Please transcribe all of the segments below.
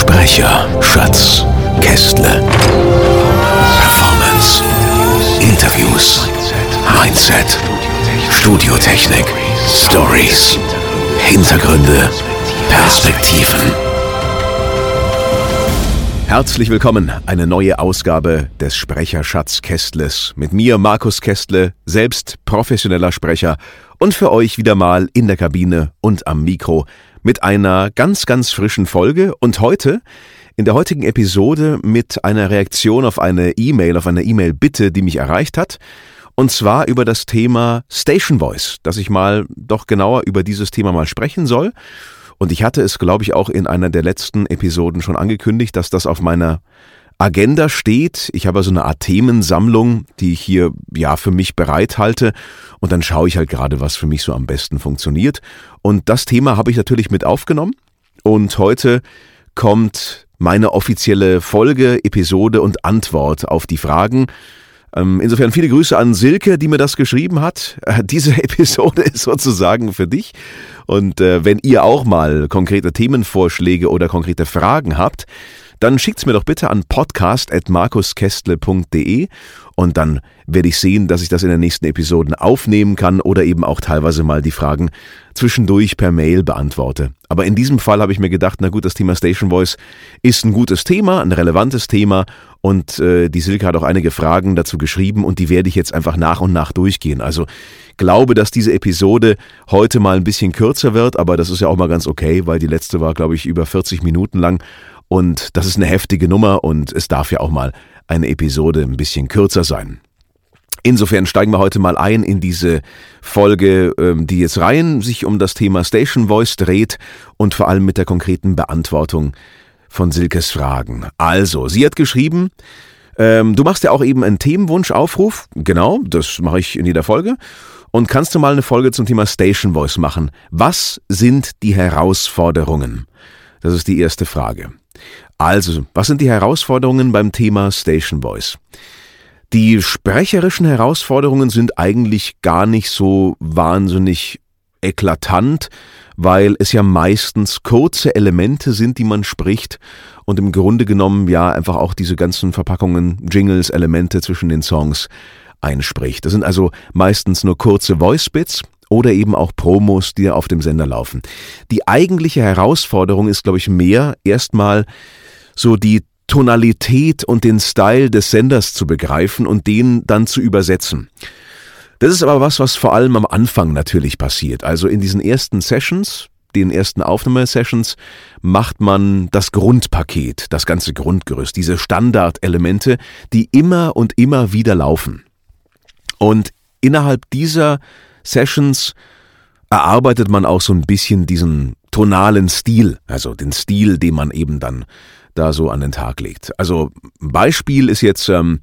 Sprecher, Schatz, Kästle. Performance, Interviews, Mindset, Studiotechnik, Stories, Hintergründe, Perspektiven. Herzlich willkommen, eine neue Ausgabe des Sprecherschatz Kästles. Mit mir, Markus Kästle, selbst professioneller Sprecher. Und für euch wieder mal in der Kabine und am Mikro mit einer ganz, ganz frischen Folge und heute in der heutigen Episode mit einer Reaktion auf eine E-Mail, auf eine E-Mail-Bitte, die mich erreicht hat. Und zwar über das Thema Station Voice, dass ich mal doch genauer über dieses Thema mal sprechen soll. Und ich hatte es, glaube ich, auch in einer der letzten Episoden schon angekündigt, dass das auf meiner Agenda steht. Ich habe so eine Art Themensammlung, die ich hier ja für mich bereithalte und dann schaue ich halt gerade, was für mich so am besten funktioniert. Und das Thema habe ich natürlich mit aufgenommen und heute kommt meine offizielle Folge, Episode und Antwort auf die Fragen. Ähm, insofern viele Grüße an Silke, die mir das geschrieben hat. Diese Episode ist sozusagen für dich. Und äh, wenn ihr auch mal konkrete Themenvorschläge oder konkrete Fragen habt, dann schickt's mir doch bitte an podcast.markuskestle.de und dann werde ich sehen, dass ich das in den nächsten Episoden aufnehmen kann oder eben auch teilweise mal die Fragen zwischendurch per Mail beantworte. Aber in diesem Fall habe ich mir gedacht, na gut, das Thema Station Voice ist ein gutes Thema, ein relevantes Thema und äh, die Silke hat auch einige Fragen dazu geschrieben und die werde ich jetzt einfach nach und nach durchgehen. Also glaube, dass diese Episode heute mal ein bisschen kürzer wird, aber das ist ja auch mal ganz okay, weil die letzte war, glaube ich, über 40 Minuten lang und das ist eine heftige Nummer und es darf ja auch mal eine Episode ein bisschen kürzer sein. Insofern steigen wir heute mal ein in diese Folge, ähm, die jetzt rein sich um das Thema Station Voice dreht und vor allem mit der konkreten Beantwortung von Silkes Fragen. Also, sie hat geschrieben, ähm, du machst ja auch eben einen Themenwunschaufruf. Genau, das mache ich in jeder Folge. Und kannst du mal eine Folge zum Thema Station Voice machen? Was sind die Herausforderungen? Das ist die erste Frage. Also, was sind die Herausforderungen beim Thema Station Voice? Die sprecherischen Herausforderungen sind eigentlich gar nicht so wahnsinnig eklatant, weil es ja meistens kurze Elemente sind, die man spricht und im Grunde genommen ja einfach auch diese ganzen Verpackungen, Jingles, Elemente zwischen den Songs einspricht. Das sind also meistens nur kurze Voice-Bits oder eben auch Promos, die auf dem Sender laufen. Die eigentliche Herausforderung ist, glaube ich, mehr erstmal so die Tonalität und den Style des Senders zu begreifen und den dann zu übersetzen. Das ist aber was, was vor allem am Anfang natürlich passiert. Also in diesen ersten Sessions, den ersten Aufnahmesessions, macht man das Grundpaket, das ganze Grundgerüst, diese Standardelemente, die immer und immer wieder laufen. Und innerhalb dieser Sessions erarbeitet man auch so ein bisschen diesen tonalen Stil, also den Stil, den man eben dann da so an den Tag legt. Also Beispiel ist jetzt, ähm,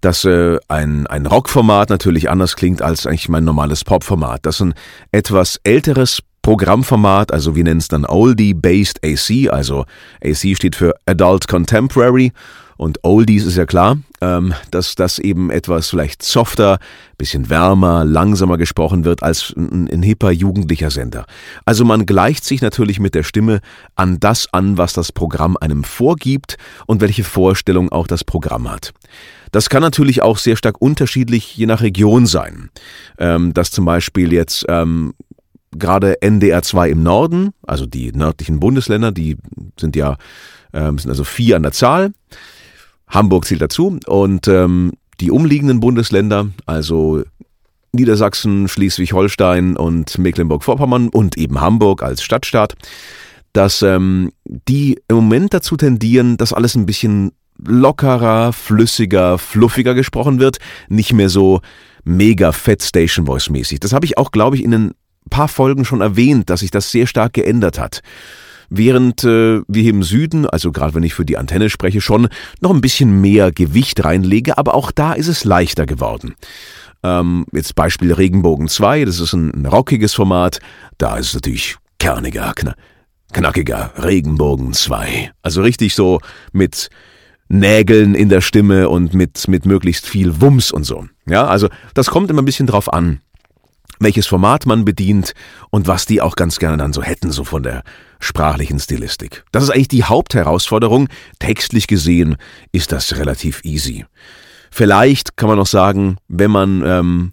dass äh, ein, ein Rockformat natürlich anders klingt als eigentlich mein normales Popformat. Das ist ein etwas älteres Programmformat, also wir nennen es dann Oldie-Based AC, also AC steht für Adult Contemporary und Oldies ist ja klar, ähm, dass das eben etwas vielleicht softer, bisschen wärmer, langsamer gesprochen wird als ein, ein hipper jugendlicher Sender. Also man gleicht sich natürlich mit der Stimme an das an, was das Programm einem vorgibt und welche Vorstellung auch das Programm hat. Das kann natürlich auch sehr stark unterschiedlich je nach Region sein. Ähm, dass zum Beispiel jetzt ähm, gerade NDR 2 im Norden, also die nördlichen Bundesländer, die sind ja ähm, sind also vier an der Zahl, Hamburg zählt dazu und ähm, die umliegenden Bundesländer, also Niedersachsen, Schleswig-Holstein und Mecklenburg-Vorpommern und eben Hamburg als Stadtstaat, dass ähm, die im Moment dazu tendieren, dass alles ein bisschen lockerer, flüssiger, fluffiger gesprochen wird, nicht mehr so mega fett Station Voice mäßig. Das habe ich auch, glaube ich, in ein paar Folgen schon erwähnt, dass sich das sehr stark geändert hat. Während äh, wir hier im Süden, also gerade wenn ich für die Antenne spreche, schon noch ein bisschen mehr Gewicht reinlege, aber auch da ist es leichter geworden. Ähm, jetzt Beispiel Regenbogen 2, das ist ein, ein rockiges Format, da ist es natürlich kerniger, kn knackiger Regenbogen 2. Also richtig so mit Nägeln in der Stimme und mit, mit möglichst viel Wumms und so. Ja, also das kommt immer ein bisschen drauf an, welches Format man bedient und was die auch ganz gerne dann so hätten, so von der sprachlichen Stilistik. Das ist eigentlich die Hauptherausforderung. Textlich gesehen ist das relativ easy. Vielleicht kann man noch sagen, wenn man ähm,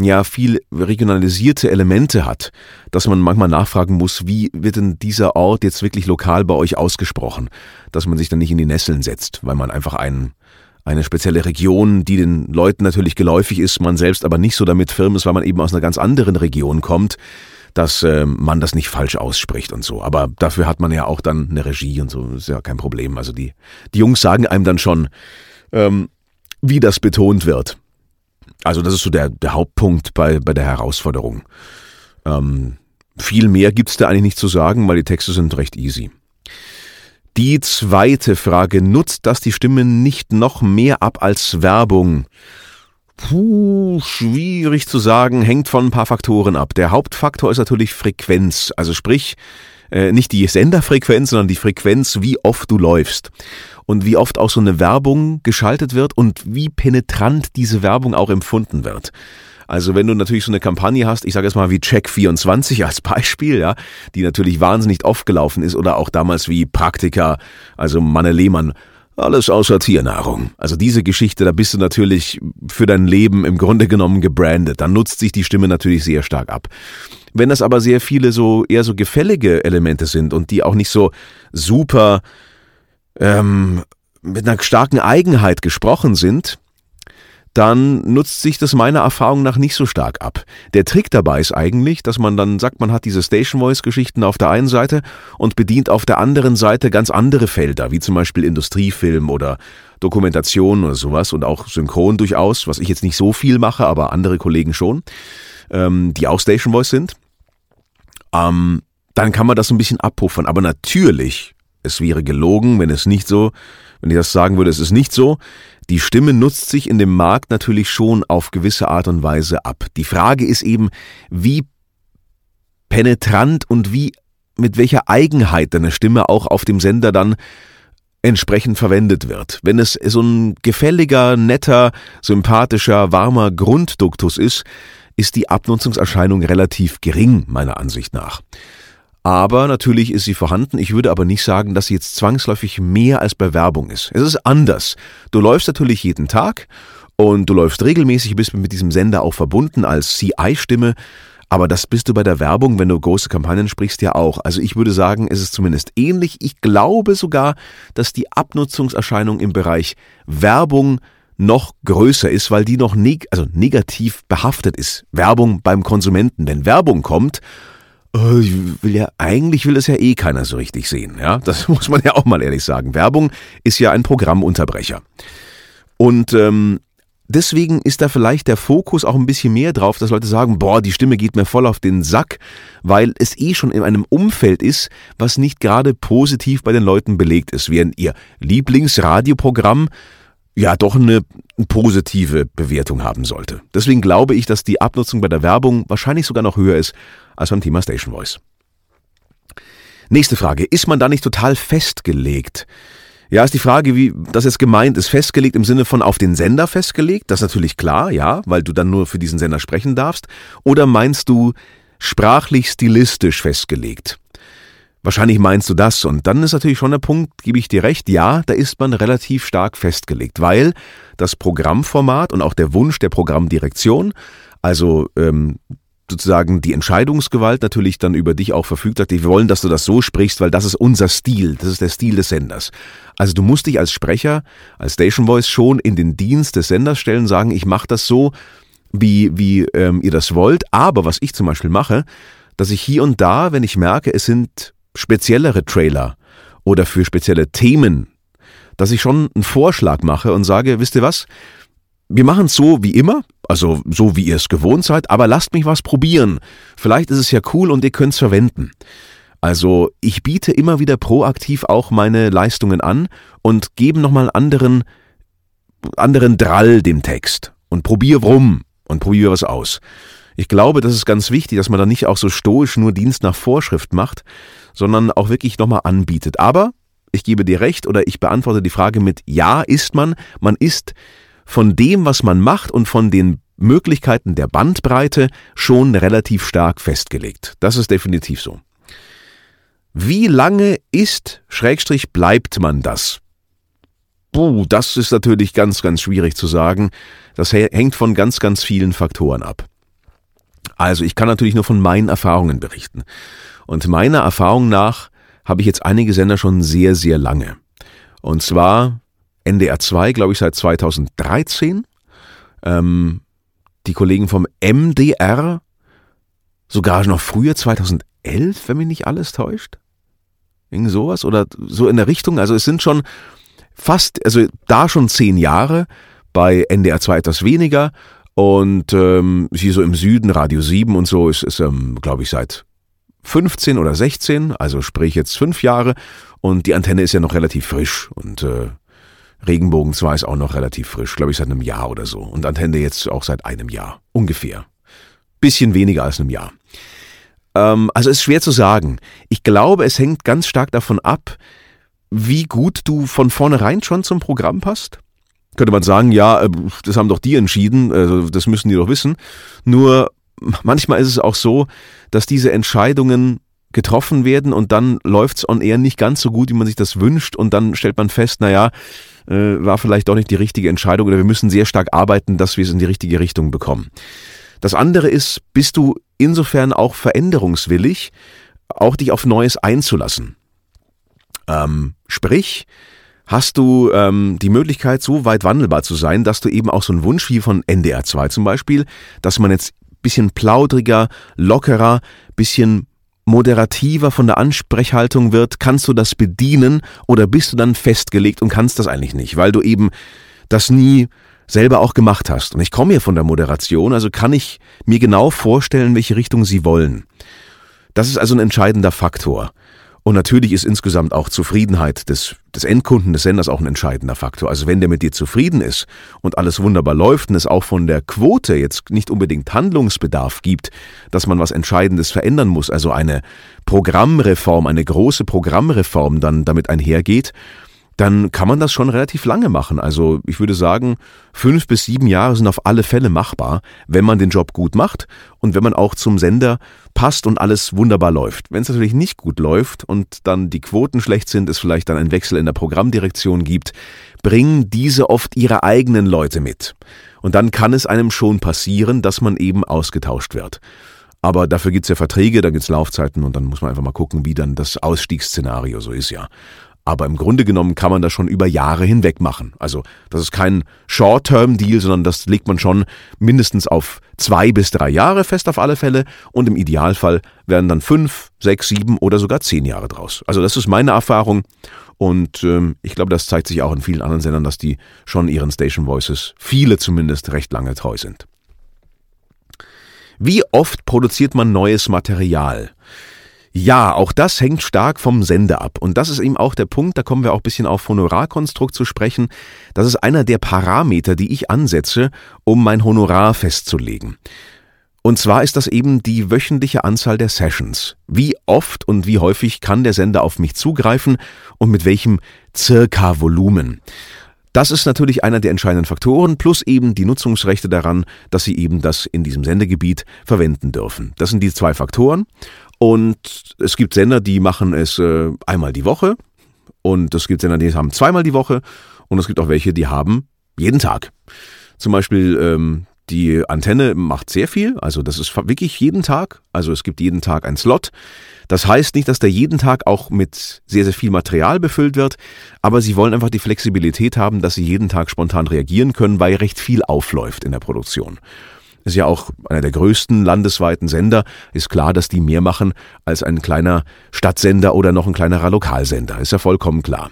ja viel regionalisierte Elemente hat, dass man manchmal nachfragen muss, wie wird denn dieser Ort jetzt wirklich lokal bei euch ausgesprochen, dass man sich dann nicht in die Nesseln setzt, weil man einfach einen eine spezielle Region, die den Leuten natürlich geläufig ist, man selbst aber nicht so damit firm ist, weil man eben aus einer ganz anderen Region kommt, dass äh, man das nicht falsch ausspricht und so. Aber dafür hat man ja auch dann eine Regie und so, ist ja kein Problem. Also die, die Jungs sagen einem dann schon, ähm, wie das betont wird. Also das ist so der, der Hauptpunkt bei, bei der Herausforderung. Ähm, viel mehr gibt's da eigentlich nicht zu sagen, weil die Texte sind recht easy. Die zweite Frage, nutzt das die Stimme nicht noch mehr ab als Werbung? Puh, schwierig zu sagen, hängt von ein paar Faktoren ab. Der Hauptfaktor ist natürlich Frequenz, also sprich, äh, nicht die Senderfrequenz, sondern die Frequenz, wie oft du läufst. Und wie oft auch so eine Werbung geschaltet wird und wie penetrant diese Werbung auch empfunden wird. Also wenn du natürlich so eine Kampagne hast, ich sage jetzt mal wie Check24 als Beispiel, ja, die natürlich wahnsinnig oft gelaufen ist oder auch damals wie Praktika, also Manne Lehmann, alles außer Tiernahrung. Also diese Geschichte, da bist du natürlich für dein Leben im Grunde genommen gebrandet. Dann nutzt sich die Stimme natürlich sehr stark ab. Wenn das aber sehr viele so eher so gefällige Elemente sind und die auch nicht so super ähm, mit einer starken Eigenheit gesprochen sind, dann nutzt sich das meiner Erfahrung nach nicht so stark ab. Der Trick dabei ist eigentlich, dass man dann sagt, man hat diese Station Voice Geschichten auf der einen Seite und bedient auf der anderen Seite ganz andere Felder, wie zum Beispiel Industriefilm oder Dokumentation oder sowas und auch Synchron durchaus, was ich jetzt nicht so viel mache, aber andere Kollegen schon, ähm, die auch Station Voice sind. Ähm, dann kann man das ein bisschen abpuffern. Aber natürlich, es wäre gelogen, wenn es nicht so, wenn ich das sagen würde, es ist nicht so. Die Stimme nutzt sich in dem Markt natürlich schon auf gewisse Art und Weise ab. Die Frage ist eben, wie penetrant und wie mit welcher Eigenheit deine Stimme auch auf dem Sender dann entsprechend verwendet wird. Wenn es so ein gefälliger, netter, sympathischer, warmer Grundduktus ist, ist die Abnutzungserscheinung relativ gering, meiner Ansicht nach. Aber natürlich ist sie vorhanden. Ich würde aber nicht sagen, dass sie jetzt zwangsläufig mehr als bei Werbung ist. Es ist anders. Du läufst natürlich jeden Tag und du läufst regelmäßig, bist mit diesem Sender auch verbunden als CI-Stimme. Aber das bist du bei der Werbung, wenn du große Kampagnen sprichst, ja auch. Also ich würde sagen, es ist zumindest ähnlich. Ich glaube sogar, dass die Abnutzungserscheinung im Bereich Werbung noch größer ist, weil die noch neg also negativ behaftet ist. Werbung beim Konsumenten. Wenn Werbung kommt ich will ja, eigentlich will es ja eh keiner so richtig sehen, ja. Das muss man ja auch mal ehrlich sagen. Werbung ist ja ein Programmunterbrecher. Und ähm, deswegen ist da vielleicht der Fokus auch ein bisschen mehr drauf, dass Leute sagen, boah, die Stimme geht mir voll auf den Sack, weil es eh schon in einem Umfeld ist, was nicht gerade positiv bei den Leuten belegt ist, während ihr Lieblingsradioprogramm ja doch eine positive Bewertung haben sollte. Deswegen glaube ich, dass die Abnutzung bei der Werbung wahrscheinlich sogar noch höher ist als beim Thema Station Voice. Nächste Frage. Ist man da nicht total festgelegt? Ja, ist die Frage, wie das jetzt gemeint ist. Festgelegt im Sinne von auf den Sender festgelegt? Das ist natürlich klar, ja, weil du dann nur für diesen Sender sprechen darfst. Oder meinst du sprachlich stilistisch festgelegt? Wahrscheinlich meinst du das. Und dann ist natürlich schon der Punkt, gebe ich dir recht, ja, da ist man relativ stark festgelegt, weil das Programmformat und auch der Wunsch der Programmdirektion, also ähm, sozusagen die Entscheidungsgewalt natürlich dann über dich auch verfügt hat. Wir wollen, dass du das so sprichst, weil das ist unser Stil, das ist der Stil des Senders. Also du musst dich als Sprecher, als Station Voice schon in den Dienst des Senders stellen, sagen, ich mache das so, wie, wie ähm, ihr das wollt. Aber was ich zum Beispiel mache, dass ich hier und da, wenn ich merke, es sind speziellere Trailer oder für spezielle Themen, dass ich schon einen Vorschlag mache und sage, wisst ihr was? Wir machen es so wie immer, also so wie ihr es gewohnt seid, aber lasst mich was probieren. Vielleicht ist es ja cool und ihr könnt es verwenden. Also ich biete immer wieder proaktiv auch meine Leistungen an und gebe nochmal anderen, anderen Drall dem Text und probiere rum und probiere was aus. Ich glaube, das ist ganz wichtig, dass man da nicht auch so stoisch nur Dienst nach Vorschrift macht, sondern auch wirklich nochmal anbietet. Aber ich gebe dir recht oder ich beantworte die Frage mit Ja ist man. Man ist von dem, was man macht und von den Möglichkeiten der Bandbreite schon relativ stark festgelegt. Das ist definitiv so. Wie lange ist, Schrägstrich, bleibt man das? Puh, das ist natürlich ganz, ganz schwierig zu sagen. Das hängt von ganz, ganz vielen Faktoren ab. Also ich kann natürlich nur von meinen Erfahrungen berichten. Und meiner Erfahrung nach habe ich jetzt einige Sender schon sehr, sehr lange. Und zwar NDR 2, glaube ich, seit 2013. Ähm, die Kollegen vom MDR sogar noch früher, 2011, wenn mich nicht alles täuscht. Irgend sowas oder so in der Richtung. Also es sind schon fast, also da schon zehn Jahre, bei NDR 2 etwas weniger und ähm, hier so im Süden, Radio 7 und so, ist, ist ähm, glaube ich, seit 15 oder 16, also sprich jetzt fünf Jahre und die Antenne ist ja noch relativ frisch und äh, Regenbogen 2 ist auch noch relativ frisch, glaube ich, seit einem Jahr oder so und Antenne jetzt auch seit einem Jahr, ungefähr. Bisschen weniger als einem Jahr. Ähm, also ist schwer zu sagen. Ich glaube, es hängt ganz stark davon ab, wie gut du von vornherein schon zum Programm passt. Könnte man sagen, ja, äh, das haben doch die entschieden, also das müssen die doch wissen. Nur manchmal ist es auch so, dass diese Entscheidungen getroffen werden und dann läuft's on air nicht ganz so gut, wie man sich das wünscht und dann stellt man fest, naja, äh, war vielleicht doch nicht die richtige Entscheidung oder wir müssen sehr stark arbeiten, dass wir es in die richtige Richtung bekommen. Das andere ist, bist du insofern auch veränderungswillig, auch dich auf Neues einzulassen. Ähm, sprich, hast du ähm, die Möglichkeit, so weit wandelbar zu sein, dass du eben auch so einen Wunsch wie von NDR 2 zum Beispiel, dass man jetzt bisschen plaudriger, lockerer, bisschen moderativer von der Ansprechhaltung wird, kannst du das bedienen oder bist du dann festgelegt und kannst das eigentlich nicht, weil du eben das nie selber auch gemacht hast. Und ich komme hier von der Moderation, also kann ich mir genau vorstellen, welche Richtung sie wollen. Das ist also ein entscheidender Faktor. Und natürlich ist insgesamt auch Zufriedenheit des, des Endkunden, des Senders auch ein entscheidender Faktor. Also wenn der mit dir zufrieden ist und alles wunderbar läuft und es auch von der Quote jetzt nicht unbedingt Handlungsbedarf gibt, dass man was Entscheidendes verändern muss, also eine Programmreform, eine große Programmreform dann damit einhergeht, dann kann man das schon relativ lange machen. Also ich würde sagen, fünf bis sieben Jahre sind auf alle Fälle machbar, wenn man den Job gut macht und wenn man auch zum Sender passt und alles wunderbar läuft. Wenn es natürlich nicht gut läuft und dann die Quoten schlecht sind, es vielleicht dann einen Wechsel in der Programmdirektion gibt, bringen diese oft ihre eigenen Leute mit. Und dann kann es einem schon passieren, dass man eben ausgetauscht wird. Aber dafür gibt's ja Verträge, da gibt's Laufzeiten und dann muss man einfach mal gucken, wie dann das Ausstiegsszenario so ist, ja. Aber im Grunde genommen kann man das schon über Jahre hinweg machen. Also das ist kein Short-Term-Deal, sondern das legt man schon mindestens auf zwei bis drei Jahre fest auf alle Fälle. Und im Idealfall werden dann fünf, sechs, sieben oder sogar zehn Jahre draus. Also das ist meine Erfahrung. Und ähm, ich glaube, das zeigt sich auch in vielen anderen Sendern, dass die schon ihren Station Voices, viele zumindest, recht lange treu sind. Wie oft produziert man neues Material? Ja, auch das hängt stark vom Sender ab. Und das ist eben auch der Punkt, da kommen wir auch ein bisschen auf Honorarkonstrukt zu sprechen. Das ist einer der Parameter, die ich ansetze, um mein Honorar festzulegen. Und zwar ist das eben die wöchentliche Anzahl der Sessions. Wie oft und wie häufig kann der Sender auf mich zugreifen und mit welchem circa Volumen. Das ist natürlich einer der entscheidenden Faktoren, plus eben die Nutzungsrechte daran, dass Sie eben das in diesem Sendegebiet verwenden dürfen. Das sind die zwei Faktoren. Und es gibt Sender, die machen es äh, einmal die Woche. Und es gibt Sender, die haben zweimal die Woche. Und es gibt auch welche, die haben jeden Tag. Zum Beispiel ähm, die Antenne macht sehr viel. Also das ist wirklich jeden Tag. Also es gibt jeden Tag ein Slot. Das heißt nicht, dass der jeden Tag auch mit sehr, sehr viel Material befüllt wird, aber sie wollen einfach die Flexibilität haben, dass sie jeden Tag spontan reagieren können, weil recht viel aufläuft in der Produktion ist ja auch einer der größten landesweiten Sender, ist klar, dass die mehr machen als ein kleiner Stadtsender oder noch ein kleinerer Lokalsender, ist ja vollkommen klar.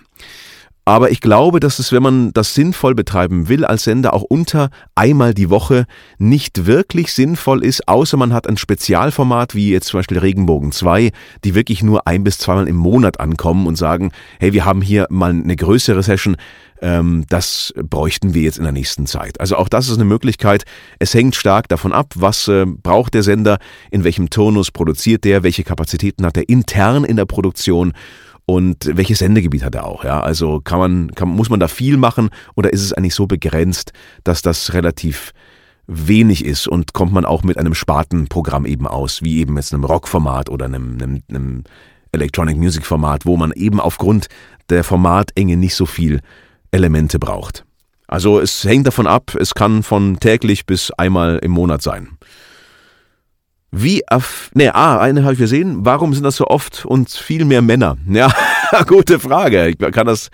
Aber ich glaube, dass es, wenn man das sinnvoll betreiben will als Sender, auch unter einmal die Woche nicht wirklich sinnvoll ist, außer man hat ein Spezialformat wie jetzt zum Beispiel Regenbogen 2, die wirklich nur ein bis zweimal im Monat ankommen und sagen, hey, wir haben hier mal eine größere Session, ähm, das bräuchten wir jetzt in der nächsten Zeit. Also auch das ist eine Möglichkeit. Es hängt stark davon ab, was äh, braucht der Sender, in welchem Turnus produziert der, welche Kapazitäten hat er intern in der Produktion und welches Sendegebiet hat er auch. Ja? Also kann man, kann, muss man da viel machen oder ist es eigentlich so begrenzt, dass das relativ wenig ist und kommt man auch mit einem Spartenprogramm eben aus, wie eben jetzt einem Rockformat oder einem, einem, einem Electronic Music Format, wo man eben aufgrund der Formatenge nicht so viel Elemente braucht. Also es hängt davon ab, es kann von täglich bis einmal im Monat sein. Wie, ne, ah, eine habe ich gesehen. Warum sind das so oft und viel mehr Männer? Ja, gute Frage. Ich kann das,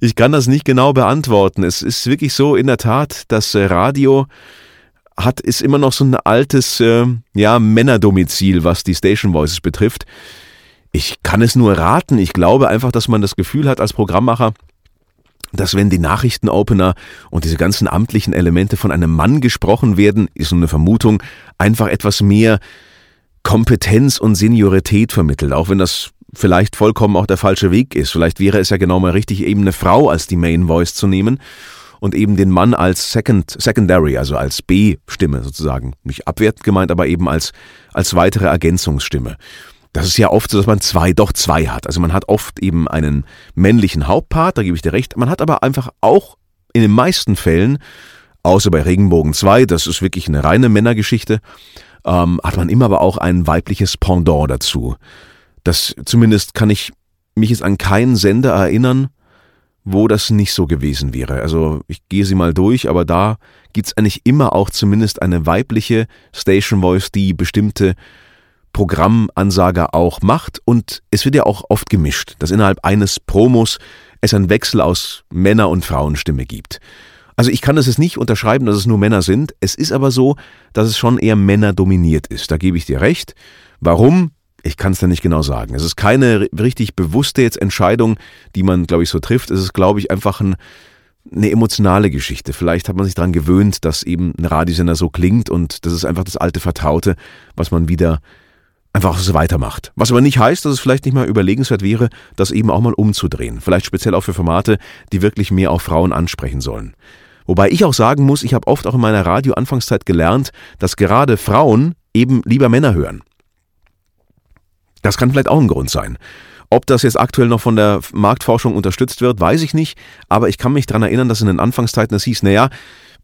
ich kann das nicht genau beantworten. Es ist wirklich so, in der Tat, das äh, Radio hat, ist immer noch so ein altes, äh, ja, Männerdomizil, was die Station Voices betrifft. Ich kann es nur raten. Ich glaube einfach, dass man das Gefühl hat als Programmmacher, dass wenn die Nachrichtenopener und diese ganzen amtlichen Elemente von einem Mann gesprochen werden, ist so eine Vermutung, einfach etwas mehr Kompetenz und Seniorität vermittelt, auch wenn das vielleicht vollkommen auch der falsche Weg ist. Vielleicht wäre es ja genau mal richtig, eben eine Frau als die Main Voice zu nehmen und eben den Mann als Second, Secondary, also als B-Stimme sozusagen. Nicht abwertend gemeint, aber eben als, als weitere Ergänzungsstimme. Das ist ja oft so, dass man zwei, doch zwei hat. Also man hat oft eben einen männlichen Hauptpart, da gebe ich dir recht. Man hat aber einfach auch in den meisten Fällen, außer bei Regenbogen 2, das ist wirklich eine reine Männergeschichte, ähm, hat man immer aber auch ein weibliches Pendant dazu. Das zumindest kann ich mich jetzt an keinen Sender erinnern, wo das nicht so gewesen wäre. Also ich gehe sie mal durch, aber da gibt's eigentlich immer auch zumindest eine weibliche Station Voice, die bestimmte Programmansager auch macht und es wird ja auch oft gemischt, dass innerhalb eines Promos es einen Wechsel aus Männer- und Frauenstimme gibt. Also ich kann es jetzt nicht unterschreiben, dass es nur Männer sind. Es ist aber so, dass es schon eher Männer dominiert ist. Da gebe ich dir recht. Warum? Ich kann es da nicht genau sagen. Es ist keine richtig bewusste jetzt Entscheidung, die man, glaube ich, so trifft. Es ist, glaube ich, einfach ein, eine emotionale Geschichte. Vielleicht hat man sich daran gewöhnt, dass eben ein Radiosender so klingt und das ist einfach das alte Vertraute, was man wieder einfach so weitermacht. Was aber nicht heißt, dass es vielleicht nicht mal überlegenswert wäre, das eben auch mal umzudrehen. Vielleicht speziell auch für Formate, die wirklich mehr auf Frauen ansprechen sollen. Wobei ich auch sagen muss, ich habe oft auch in meiner Radio-Anfangszeit gelernt, dass gerade Frauen eben lieber Männer hören. Das kann vielleicht auch ein Grund sein. Ob das jetzt aktuell noch von der Marktforschung unterstützt wird, weiß ich nicht, aber ich kann mich daran erinnern, dass in den Anfangszeiten es hieß, naja,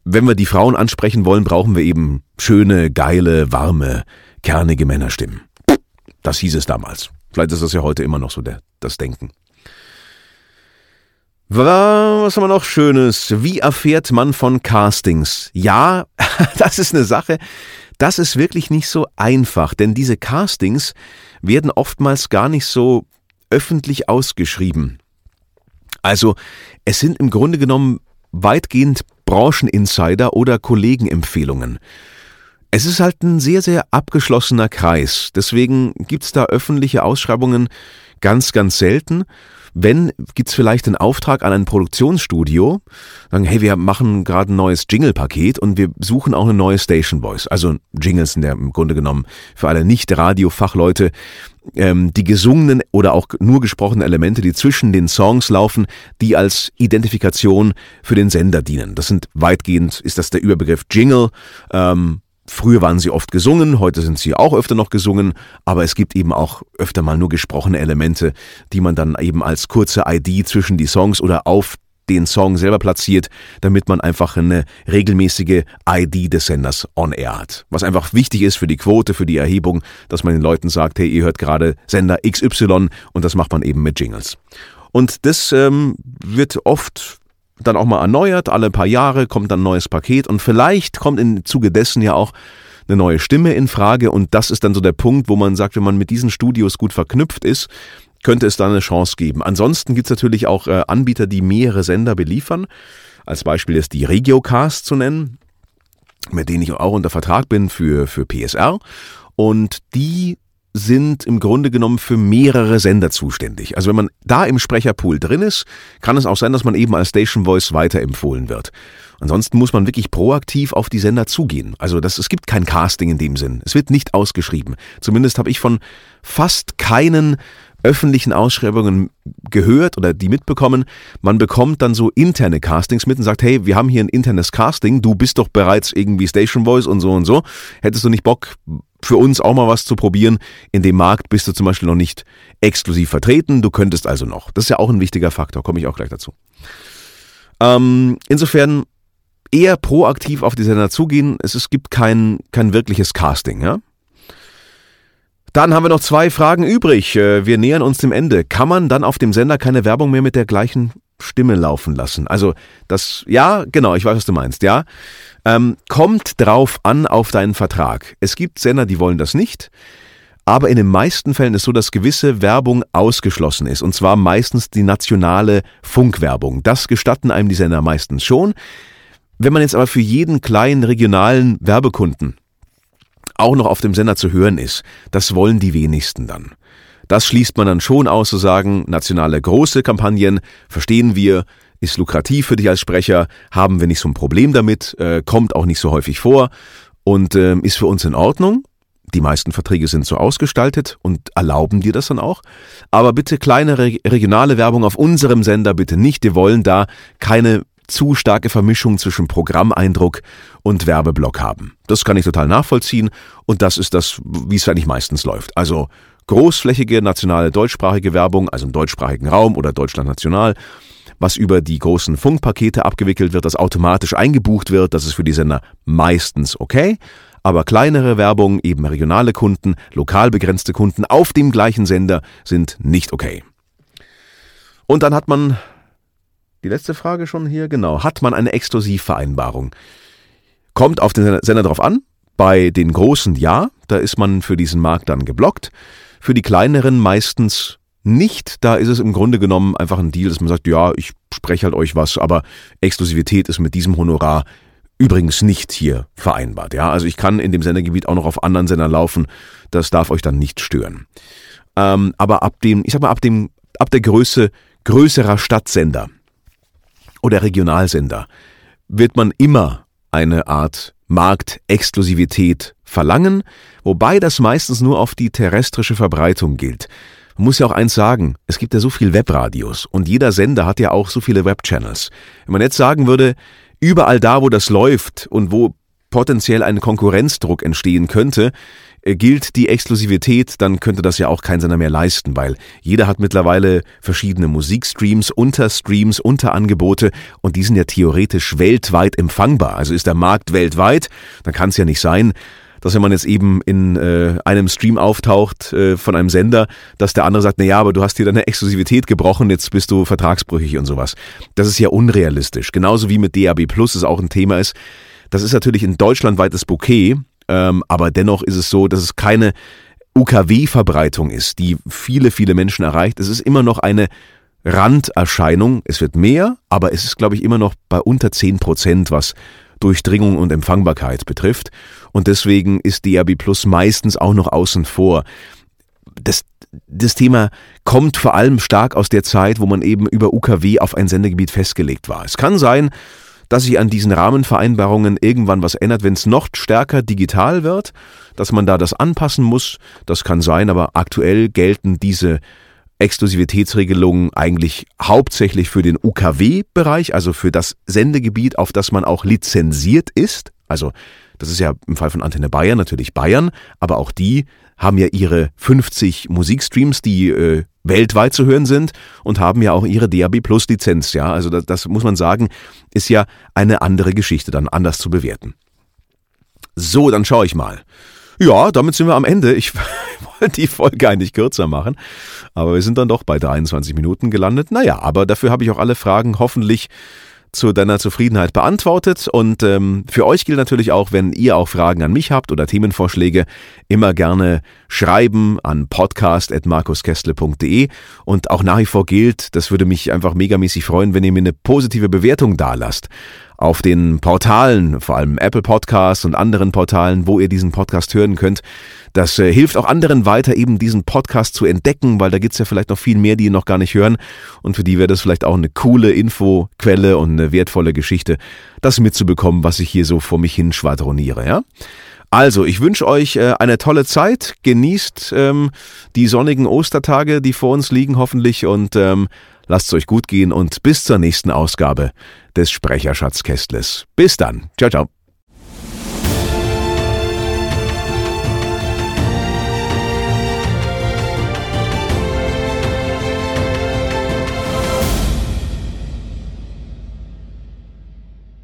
wenn wir die Frauen ansprechen wollen, brauchen wir eben schöne, geile, warme, kernige Männerstimmen. Das hieß es damals. Vielleicht ist das ja heute immer noch so der, das Denken. Was haben wir noch Schönes? Wie erfährt man von Castings? Ja, das ist eine Sache, das ist wirklich nicht so einfach, denn diese Castings werden oftmals gar nicht so öffentlich ausgeschrieben. Also es sind im Grunde genommen weitgehend Brancheninsider oder Kollegenempfehlungen. Es ist halt ein sehr, sehr abgeschlossener Kreis. Deswegen gibt's da öffentliche Ausschreibungen ganz, ganz selten. Wenn, gibt's vielleicht einen Auftrag an ein Produktionsstudio, sagen, hey, wir machen gerade ein neues Jingle-Paket und wir suchen auch eine neue Station Voice. Also Jingles sind ja im Grunde genommen für alle Nicht-Radio-Fachleute ähm, die gesungenen oder auch nur gesprochenen Elemente, die zwischen den Songs laufen, die als Identifikation für den Sender dienen. Das sind weitgehend, ist das der Überbegriff Jingle, ähm, Früher waren sie oft gesungen, heute sind sie auch öfter noch gesungen, aber es gibt eben auch öfter mal nur gesprochene Elemente, die man dann eben als kurze ID zwischen die Songs oder auf den Song selber platziert, damit man einfach eine regelmäßige ID des Senders on air hat. Was einfach wichtig ist für die Quote, für die Erhebung, dass man den Leuten sagt, hey, ihr hört gerade Sender XY und das macht man eben mit Jingles. Und das ähm, wird oft dann auch mal erneuert, alle paar Jahre kommt dann ein neues Paket und vielleicht kommt im Zuge dessen ja auch eine neue Stimme in Frage und das ist dann so der Punkt, wo man sagt, wenn man mit diesen Studios gut verknüpft ist, könnte es da eine Chance geben. Ansonsten gibt es natürlich auch äh, Anbieter, die mehrere Sender beliefern. Als Beispiel ist die Regiocast zu nennen, mit denen ich auch unter Vertrag bin für, für PSR. Und die sind im Grunde genommen für mehrere Sender zuständig. Also wenn man da im Sprecherpool drin ist, kann es auch sein, dass man eben als Station Voice weiterempfohlen wird. Ansonsten muss man wirklich proaktiv auf die Sender zugehen. Also das, es gibt kein Casting in dem Sinn. Es wird nicht ausgeschrieben. Zumindest habe ich von fast keinen öffentlichen Ausschreibungen gehört oder die mitbekommen. Man bekommt dann so interne Castings mit und sagt, hey, wir haben hier ein internes Casting, du bist doch bereits irgendwie Station Voice und so und so. Hättest du nicht Bock, für uns auch mal was zu probieren? In dem Markt bist du zum Beispiel noch nicht exklusiv vertreten, du könntest also noch. Das ist ja auch ein wichtiger Faktor, komme ich auch gleich dazu. Ähm, insofern eher proaktiv auf die Sender zugehen. Es, es gibt kein, kein wirkliches Casting, ja. Dann haben wir noch zwei Fragen übrig. Äh, wir nähern uns dem Ende. Kann man dann auf dem Sender keine Werbung mehr mit der gleichen Stimme laufen lassen? Also das, ja, genau, ich weiß, was du meinst, ja. Ähm, kommt drauf an auf deinen Vertrag. Es gibt Sender, die wollen das nicht. Aber in den meisten Fällen ist so, dass gewisse Werbung ausgeschlossen ist. Und zwar meistens die nationale Funkwerbung. Das gestatten einem die Sender meistens schon. Wenn man jetzt aber für jeden kleinen regionalen Werbekunden auch noch auf dem Sender zu hören ist. Das wollen die wenigsten dann. Das schließt man dann schon aus zu sagen, nationale große Kampagnen, verstehen wir, ist lukrativ für dich als Sprecher, haben wir nicht so ein Problem damit, äh, kommt auch nicht so häufig vor und äh, ist für uns in Ordnung. Die meisten Verträge sind so ausgestaltet und erlauben dir das dann auch. Aber bitte kleine regionale Werbung auf unserem Sender bitte nicht. Wir wollen da keine zu starke Vermischung zwischen Programmeindruck und Werbeblock haben. Das kann ich total nachvollziehen und das ist das, wie es eigentlich meistens läuft. Also großflächige nationale deutschsprachige Werbung, also im deutschsprachigen Raum oder Deutschland national, was über die großen Funkpakete abgewickelt wird, das automatisch eingebucht wird, das ist für die Sender meistens okay. Aber kleinere Werbung, eben regionale Kunden, lokal begrenzte Kunden auf dem gleichen Sender sind nicht okay. Und dann hat man die letzte Frage schon hier, genau. Hat man eine Exklusivvereinbarung? Kommt auf den Sender drauf an. Bei den großen ja, da ist man für diesen Markt dann geblockt. Für die kleineren meistens nicht. Da ist es im Grunde genommen einfach ein Deal, dass man sagt, ja, ich spreche halt euch was, aber Exklusivität ist mit diesem Honorar übrigens nicht hier vereinbart. Ja, also ich kann in dem Sendergebiet auch noch auf anderen Sendern laufen. Das darf euch dann nicht stören. Ähm, aber ab dem, ich sag mal, ab dem, ab der Größe größerer Stadtsender, oder Regionalsender wird man immer eine Art Marktexklusivität verlangen, wobei das meistens nur auf die terrestrische Verbreitung gilt. Man muss ja auch eins sagen, es gibt ja so viel Webradios und jeder Sender hat ja auch so viele Webchannels. Wenn man jetzt sagen würde, überall da, wo das läuft und wo potenziell ein Konkurrenzdruck entstehen könnte, äh, gilt die Exklusivität, dann könnte das ja auch kein Sender mehr leisten, weil jeder hat mittlerweile verschiedene Musikstreams, Unterstreams, Unterangebote und die sind ja theoretisch weltweit empfangbar. Also ist der Markt weltweit, dann kann es ja nicht sein, dass wenn man jetzt eben in äh, einem Stream auftaucht äh, von einem Sender, dass der andere sagt, na ja, aber du hast hier deine Exklusivität gebrochen, jetzt bist du vertragsbrüchig und sowas. Das ist ja unrealistisch. Genauso wie mit DAB Plus es auch ein Thema ist. Das ist natürlich ein deutschlandweites Bouquet ähm, aber dennoch ist es so, dass es keine UKW-Verbreitung ist, die viele, viele Menschen erreicht. Es ist immer noch eine Randerscheinung. Es wird mehr, aber es ist, glaube ich, immer noch bei unter 10 Prozent, was Durchdringung und Empfangbarkeit betrifft. Und deswegen ist DRB Plus meistens auch noch außen vor. Das, das Thema kommt vor allem stark aus der Zeit, wo man eben über UKW auf ein Sendegebiet festgelegt war. Es kann sein, dass sich an diesen Rahmenvereinbarungen irgendwann was ändert, wenn es noch stärker digital wird, dass man da das anpassen muss. Das kann sein, aber aktuell gelten diese Exklusivitätsregelungen eigentlich hauptsächlich für den UKW-Bereich, also für das Sendegebiet, auf das man auch lizenziert ist. Also das ist ja im Fall von Antenne Bayern natürlich Bayern, aber auch die haben ja ihre 50 Musikstreams, die äh, weltweit zu hören sind und haben ja auch ihre DAB Plus Lizenz, ja. Also das, das muss man sagen, ist ja eine andere Geschichte dann anders zu bewerten. So, dann schaue ich mal. Ja, damit sind wir am Ende. Ich wollte die Folge eigentlich kürzer machen, aber wir sind dann doch bei 23 Minuten gelandet. Naja, aber dafür habe ich auch alle Fragen hoffentlich zu deiner Zufriedenheit beantwortet. Und ähm, für euch gilt natürlich auch, wenn ihr auch Fragen an mich habt oder Themenvorschläge, immer gerne schreiben an podcast.markuskestle.de. Und auch nach wie vor gilt, das würde mich einfach megamäßig freuen, wenn ihr mir eine positive Bewertung dalasst auf den Portalen, vor allem Apple Podcasts und anderen Portalen, wo ihr diesen Podcast hören könnt. Das äh, hilft auch anderen weiter, eben diesen Podcast zu entdecken, weil da gibt's ja vielleicht noch viel mehr, die ihn noch gar nicht hören. Und für die wäre das vielleicht auch eine coole Infoquelle und eine wertvolle Geschichte, das mitzubekommen, was ich hier so vor mich hin schwadroniere, ja? Also, ich wünsche euch äh, eine tolle Zeit. Genießt ähm, die sonnigen Ostertage, die vor uns liegen, hoffentlich. Und ähm, lasst es euch gut gehen und bis zur nächsten Ausgabe des Sprecherschatzkästles. Bis dann. Ciao, ciao.